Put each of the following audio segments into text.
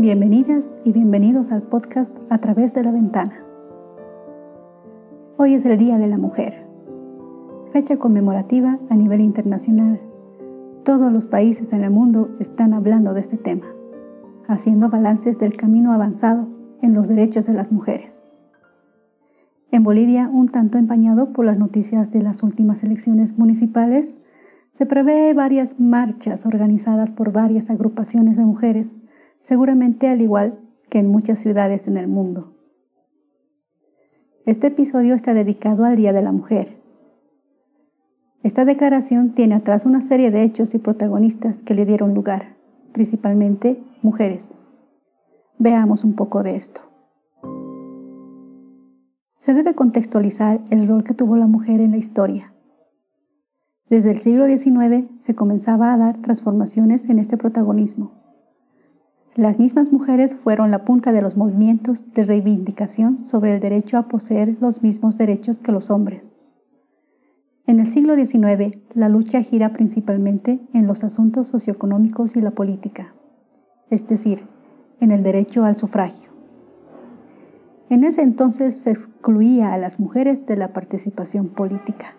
Bienvenidas y bienvenidos al podcast A través de la ventana. Hoy es el Día de la Mujer, fecha conmemorativa a nivel internacional. Todos los países en el mundo están hablando de este tema, haciendo balances del camino avanzado en los derechos de las mujeres. En Bolivia, un tanto empañado por las noticias de las últimas elecciones municipales, se prevé varias marchas organizadas por varias agrupaciones de mujeres seguramente al igual que en muchas ciudades en el mundo. Este episodio está dedicado al Día de la Mujer. Esta declaración tiene atrás una serie de hechos y protagonistas que le dieron lugar, principalmente mujeres. Veamos un poco de esto. Se debe contextualizar el rol que tuvo la mujer en la historia. Desde el siglo XIX se comenzaba a dar transformaciones en este protagonismo las mismas mujeres fueron la punta de los movimientos de reivindicación sobre el derecho a poseer los mismos derechos que los hombres. En el siglo XIX, la lucha gira principalmente en los asuntos socioeconómicos y la política, es decir, en el derecho al sufragio. En ese entonces se excluía a las mujeres de la participación política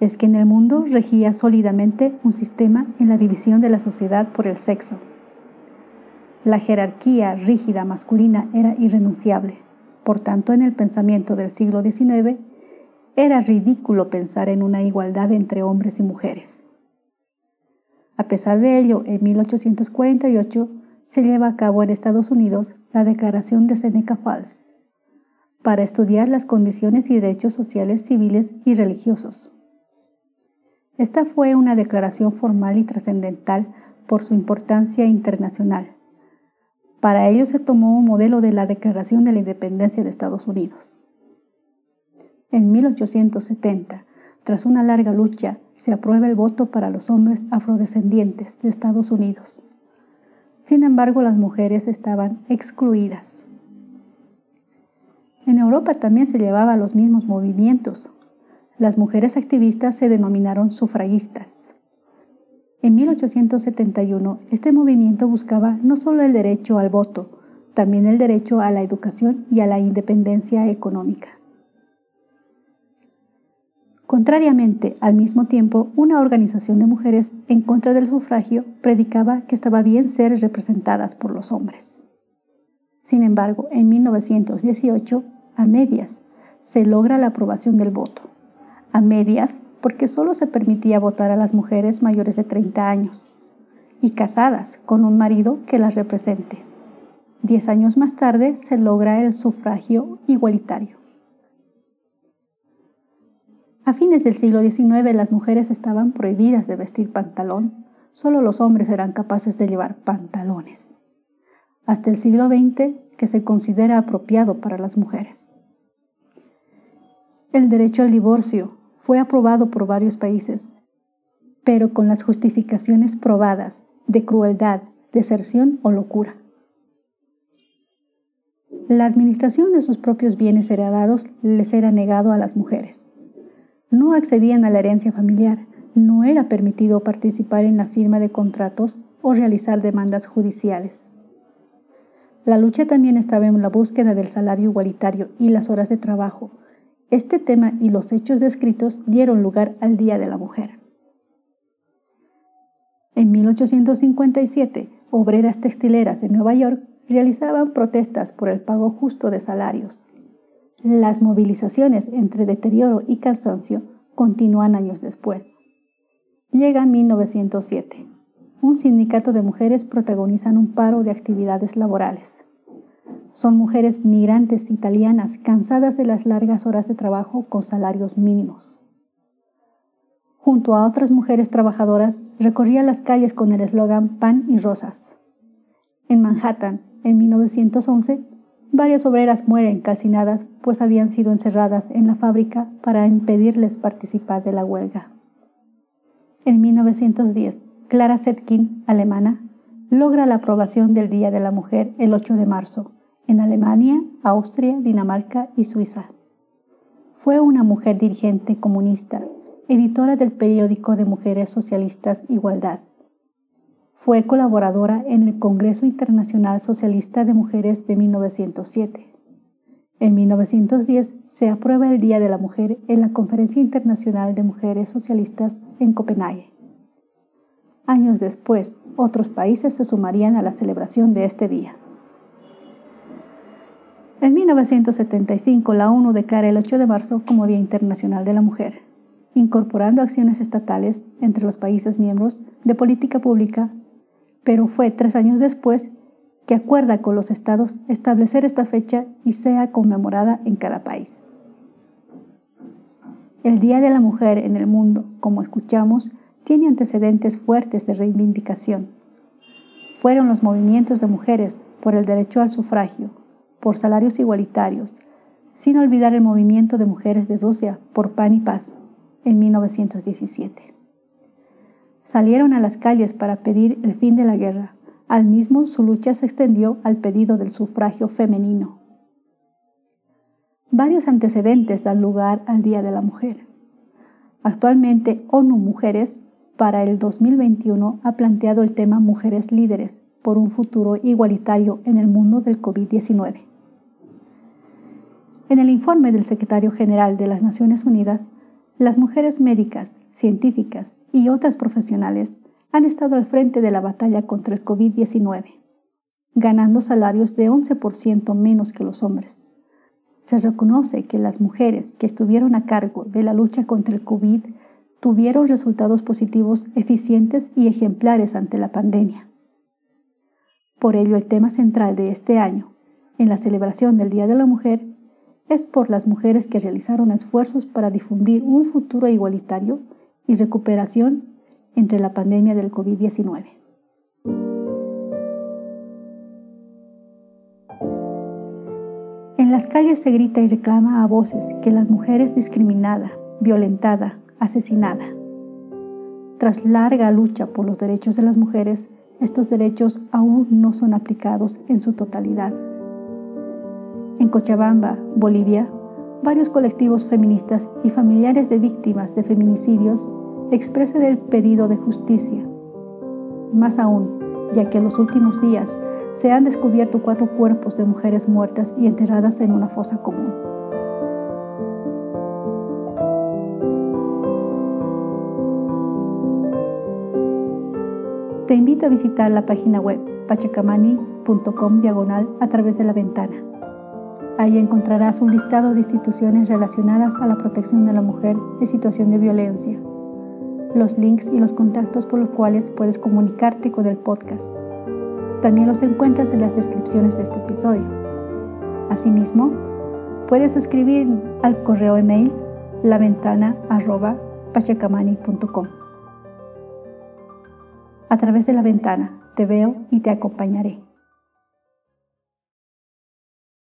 es que en el mundo regía sólidamente un sistema en la división de la sociedad por el sexo. La jerarquía rígida masculina era irrenunciable. Por tanto, en el pensamiento del siglo XIX, era ridículo pensar en una igualdad entre hombres y mujeres. A pesar de ello, en 1848 se lleva a cabo en Estados Unidos la Declaración de Seneca Falls para estudiar las condiciones y derechos sociales, civiles y religiosos. Esta fue una declaración formal y trascendental por su importancia internacional. Para ello se tomó un modelo de la Declaración de la Independencia de Estados Unidos. En 1870, tras una larga lucha, se aprueba el voto para los hombres afrodescendientes de Estados Unidos. Sin embargo, las mujeres estaban excluidas. En Europa también se llevaba los mismos movimientos, las mujeres activistas se denominaron sufragistas. En 1871, este movimiento buscaba no solo el derecho al voto, también el derecho a la educación y a la independencia económica. Contrariamente, al mismo tiempo, una organización de mujeres en contra del sufragio predicaba que estaba bien ser representadas por los hombres. Sin embargo, en 1918, a medias, se logra la aprobación del voto a medias porque solo se permitía votar a las mujeres mayores de 30 años y casadas con un marido que las represente. Diez años más tarde se logra el sufragio igualitario. A fines del siglo XIX las mujeres estaban prohibidas de vestir pantalón, solo los hombres eran capaces de llevar pantalones. Hasta el siglo XX que se considera apropiado para las mujeres. El derecho al divorcio, fue aprobado por varios países, pero con las justificaciones probadas de crueldad, deserción o locura. La administración de sus propios bienes heredados les era negado a las mujeres. No accedían a la herencia familiar, no era permitido participar en la firma de contratos o realizar demandas judiciales. La lucha también estaba en la búsqueda del salario igualitario y las horas de trabajo, este tema y los hechos descritos dieron lugar al Día de la Mujer. En 1857, obreras textileras de Nueva York realizaban protestas por el pago justo de salarios. Las movilizaciones entre deterioro y cansancio continúan años después. Llega 1907. Un sindicato de mujeres protagonizan un paro de actividades laborales. Son mujeres migrantes italianas cansadas de las largas horas de trabajo con salarios mínimos. Junto a otras mujeres trabajadoras, recorría las calles con el eslogan Pan y Rosas. En Manhattan, en 1911, varias obreras mueren calcinadas pues habían sido encerradas en la fábrica para impedirles participar de la huelga. En 1910, Clara Zetkin, alemana, logra la aprobación del Día de la Mujer el 8 de marzo en Alemania, Austria, Dinamarca y Suiza. Fue una mujer dirigente comunista, editora del periódico de mujeres socialistas Igualdad. Fue colaboradora en el Congreso Internacional Socialista de Mujeres de 1907. En 1910 se aprueba el Día de la Mujer en la Conferencia Internacional de Mujeres Socialistas en Copenhague. Años después, otros países se sumarían a la celebración de este día. En 1975, la ONU declara el 8 de marzo como Día Internacional de la Mujer, incorporando acciones estatales entre los países miembros de política pública, pero fue tres años después que acuerda con los estados establecer esta fecha y sea conmemorada en cada país. El Día de la Mujer en el mundo, como escuchamos, tiene antecedentes fuertes de reivindicación. Fueron los movimientos de mujeres por el derecho al sufragio, por salarios igualitarios, sin olvidar el movimiento de mujeres de Rusia por pan y paz en 1917. Salieron a las calles para pedir el fin de la guerra, al mismo, su lucha se extendió al pedido del sufragio femenino. Varios antecedentes dan lugar al Día de la Mujer. Actualmente, ONU Mujeres para el 2021 ha planteado el tema Mujeres Líderes por un futuro igualitario en el mundo del COVID-19. En el informe del secretario general de las Naciones Unidas, las mujeres médicas, científicas y otras profesionales han estado al frente de la batalla contra el COVID-19, ganando salarios de 11% menos que los hombres. Se reconoce que las mujeres que estuvieron a cargo de la lucha contra el COVID tuvieron resultados positivos eficientes y ejemplares ante la pandemia. Por ello, el tema central de este año, en la celebración del Día de la Mujer, es por las mujeres que realizaron esfuerzos para difundir un futuro igualitario y recuperación entre la pandemia del COVID-19. En las calles se grita y reclama a voces que la mujer es discriminada, violentada, asesinada. Tras larga lucha por los derechos de las mujeres, estos derechos aún no son aplicados en su totalidad. En Cochabamba, Bolivia, varios colectivos feministas y familiares de víctimas de feminicidios expresa el pedido de justicia. Más aún, ya que en los últimos días se han descubierto cuatro cuerpos de mujeres muertas y enterradas en una fosa común. Te invito a visitar la página web pachacamani.com diagonal a través de la ventana. Ahí encontrarás un listado de instituciones relacionadas a la protección de la mujer en situación de violencia, los links y los contactos por los cuales puedes comunicarte con el podcast. También los encuentras en las descripciones de este episodio. Asimismo, puedes escribir al correo email laventana.pachacamani.com. A través de la ventana te veo y te acompañaré.